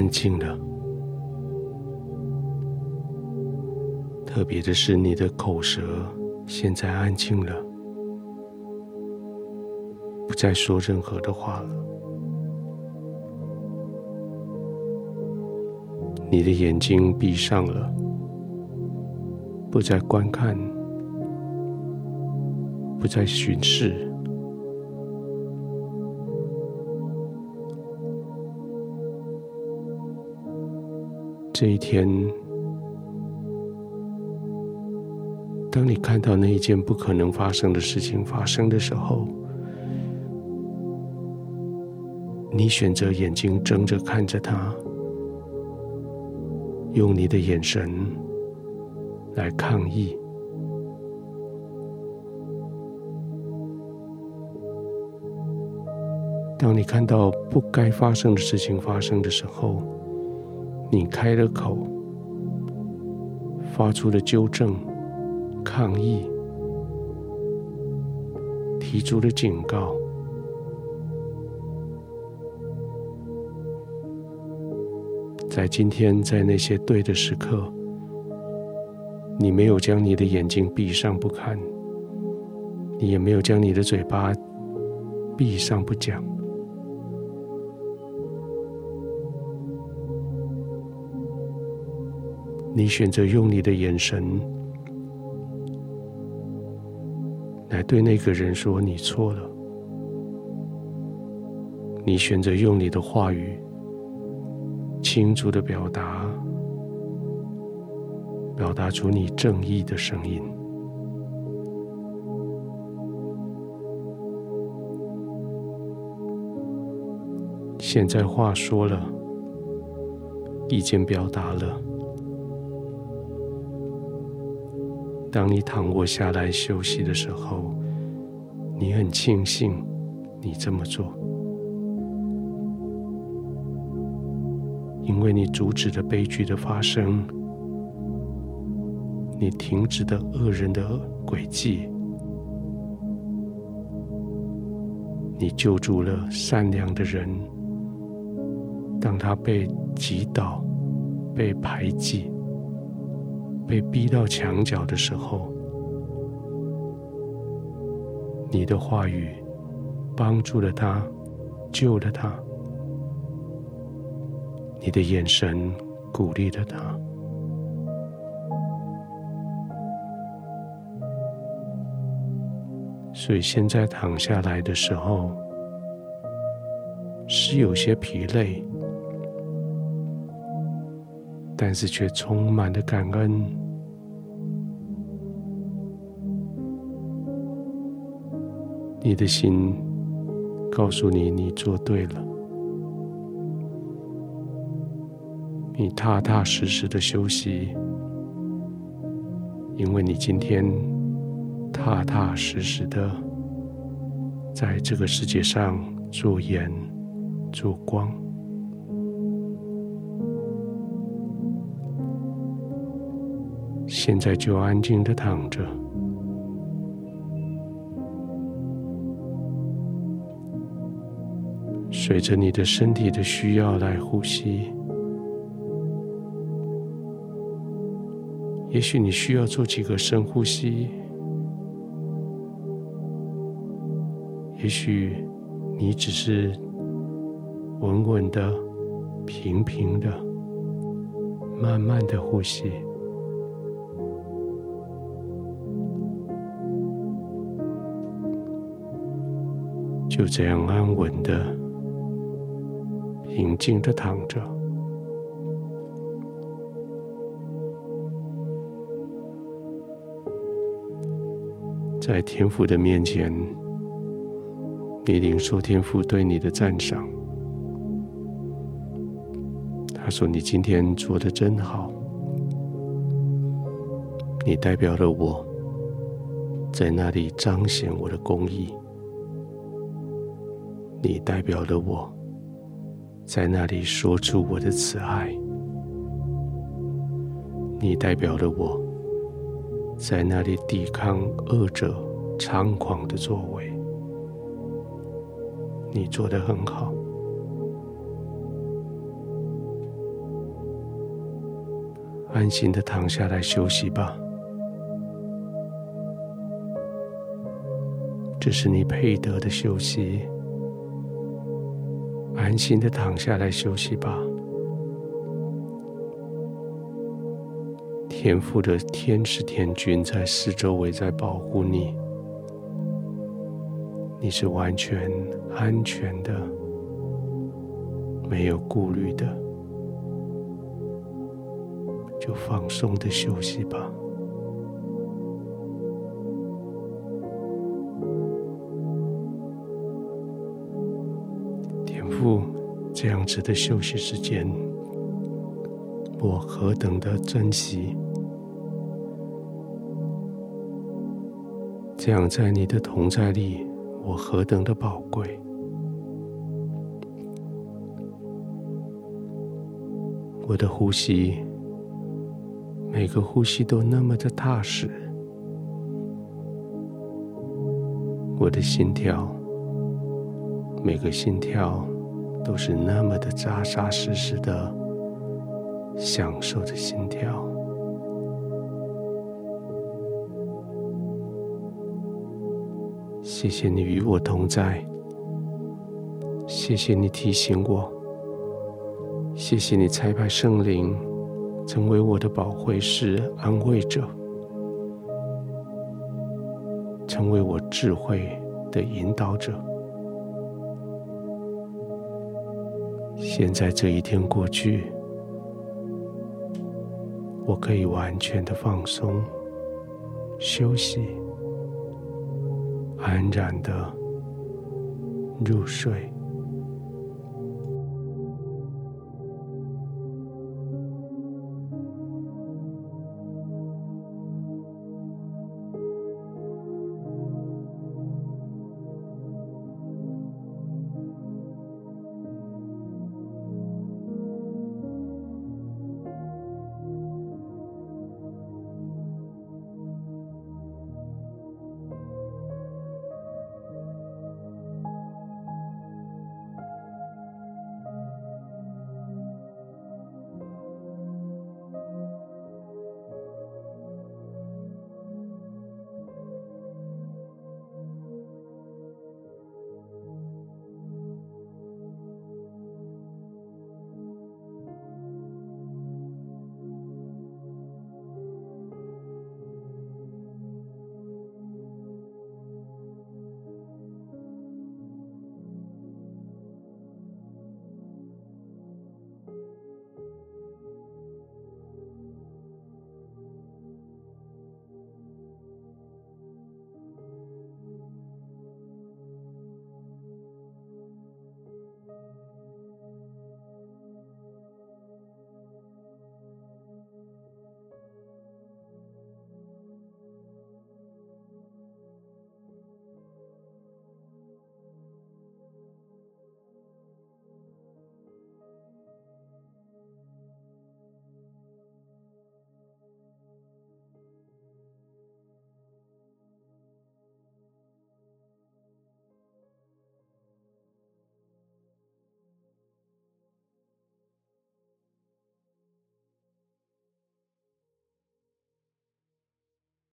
安静了。特别的是，你的口舌现在安静了，不再说任何的话了。你的眼睛闭上了，不再观看，不再巡视。这一天，当你看到那一件不可能发生的事情发生的时候，你选择眼睛睁着看着它，用你的眼神来抗议。当你看到不该发生的事情发生的时候，你开了口，发出了纠正、抗议，提出了警告。在今天，在那些对的时刻，你没有将你的眼睛闭上不看，你也没有将你的嘴巴闭上不讲。你选择用你的眼神来对那个人说：“你错了。”你选择用你的话语清楚的表达，表达出你正义的声音。现在话说了，意见表达了。当你躺卧下来休息的时候，你很庆幸你这么做，因为你阻止了悲剧的发生，你停止了恶人的诡计，你救助了善良的人，当他被击倒、被排挤。被逼到墙角的时候，你的话语帮助了他，救了他；你的眼神鼓励了他。所以现在躺下来的时候，是有些疲累。但是却充满了感恩。你的心告诉你，你做对了。你踏踏实实的休息，因为你今天踏踏实实的在这个世界上做盐做光。现在就安静的躺着，随着你的身体的需要来呼吸。也许你需要做几个深呼吸，也许你只是稳稳的、平平的、慢慢的呼吸。就这样安稳的、平静的躺着，在天父的面前，你领受天父对你的赞赏。他说：“你今天做得真好，你代表了我，在那里彰显我的公义。”你代表了我，在那里说出我的慈爱；你代表了我，在那里抵抗恶者猖狂的作为。你做得很好，安心的躺下来休息吧。这是你配得的休息，安心的躺下来休息吧。天父的天使天军在四周围在保护你，你是完全安全的，没有顾虑的，就放松的休息吧。这样子的休息时间，我何等的珍惜！这样在你的同在里，我何等的宝贵！我的呼吸，每个呼吸都那么的踏实，我的心跳，每个心跳。都是那么的扎扎实实的享受着心跳。谢谢你与我同在，谢谢你提醒我，谢谢你差派圣灵成为我的保惠师、安慰者，成为我智慧的引导者。现在这一天过去，我可以完全的放松、休息，安然的入睡。